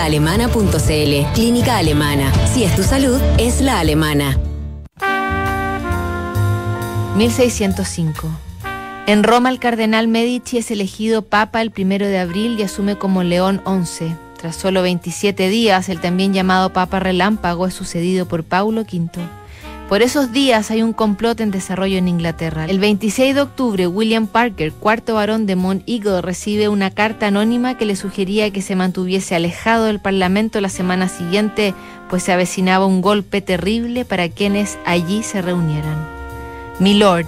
Alemana.cl. Clínica Alemana. Si es tu salud, es la alemana. 1605. En Roma el cardenal Medici es elegido papa el primero de abril y asume como León XI. Tras solo 27 días, el también llamado Papa Relámpago es sucedido por Paulo V. Por esos días hay un complot en desarrollo en Inglaterra. El 26 de octubre, William Parker, cuarto varón de Mount Eagle, recibe una carta anónima que le sugería que se mantuviese alejado del Parlamento la semana siguiente, pues se avecinaba un golpe terrible para quienes allí se reunieran. Mi Lord,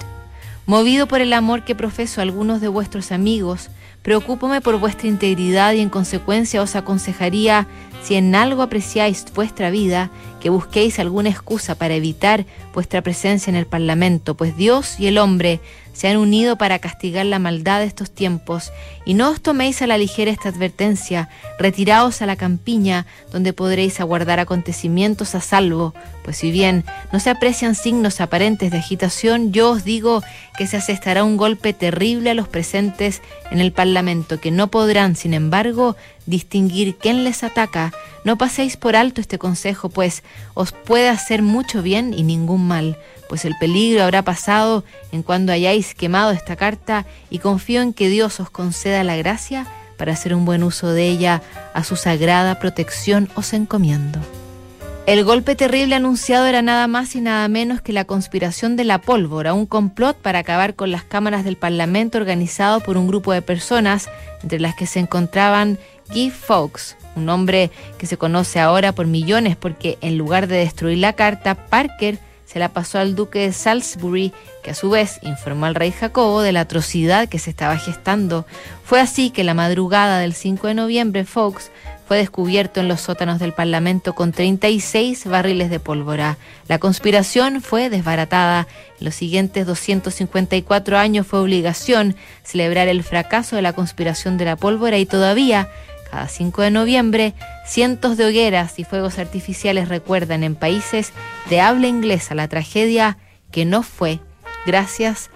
movido por el amor que profeso a algunos de vuestros amigos, Preocúpame por vuestra integridad y en consecuencia os aconsejaría, si en algo apreciáis vuestra vida, que busquéis alguna excusa para evitar vuestra presencia en el Parlamento, pues Dios y el hombre se han unido para castigar la maldad de estos tiempos, y no os toméis a la ligera esta advertencia, retiraos a la campiña, donde podréis aguardar acontecimientos a salvo, pues si bien no se aprecian signos aparentes de agitación, yo os digo que se asestará un golpe terrible a los presentes en el Parlamento, que no podrán, sin embargo, distinguir quién les ataca. No paséis por alto este consejo, pues os puede hacer mucho bien y ningún mal pues el peligro habrá pasado en cuando hayáis quemado esta carta y confío en que Dios os conceda la gracia para hacer un buen uso de ella, a su sagrada protección os encomiendo. El golpe terrible anunciado era nada más y nada menos que la conspiración de la pólvora, un complot para acabar con las cámaras del Parlamento organizado por un grupo de personas, entre las que se encontraban Guy Fawkes, un hombre que se conoce ahora por millones porque en lugar de destruir la carta, Parker se la pasó al duque de Salisbury, que a su vez informó al rey Jacobo de la atrocidad que se estaba gestando. Fue así que la madrugada del 5 de noviembre Fox fue descubierto en los sótanos del Parlamento con 36 barriles de pólvora. La conspiración fue desbaratada. En los siguientes 254 años fue obligación celebrar el fracaso de la conspiración de la pólvora y todavía cada 5 de noviembre, cientos de hogueras y fuegos artificiales recuerdan en países de habla inglesa la tragedia que no fue gracias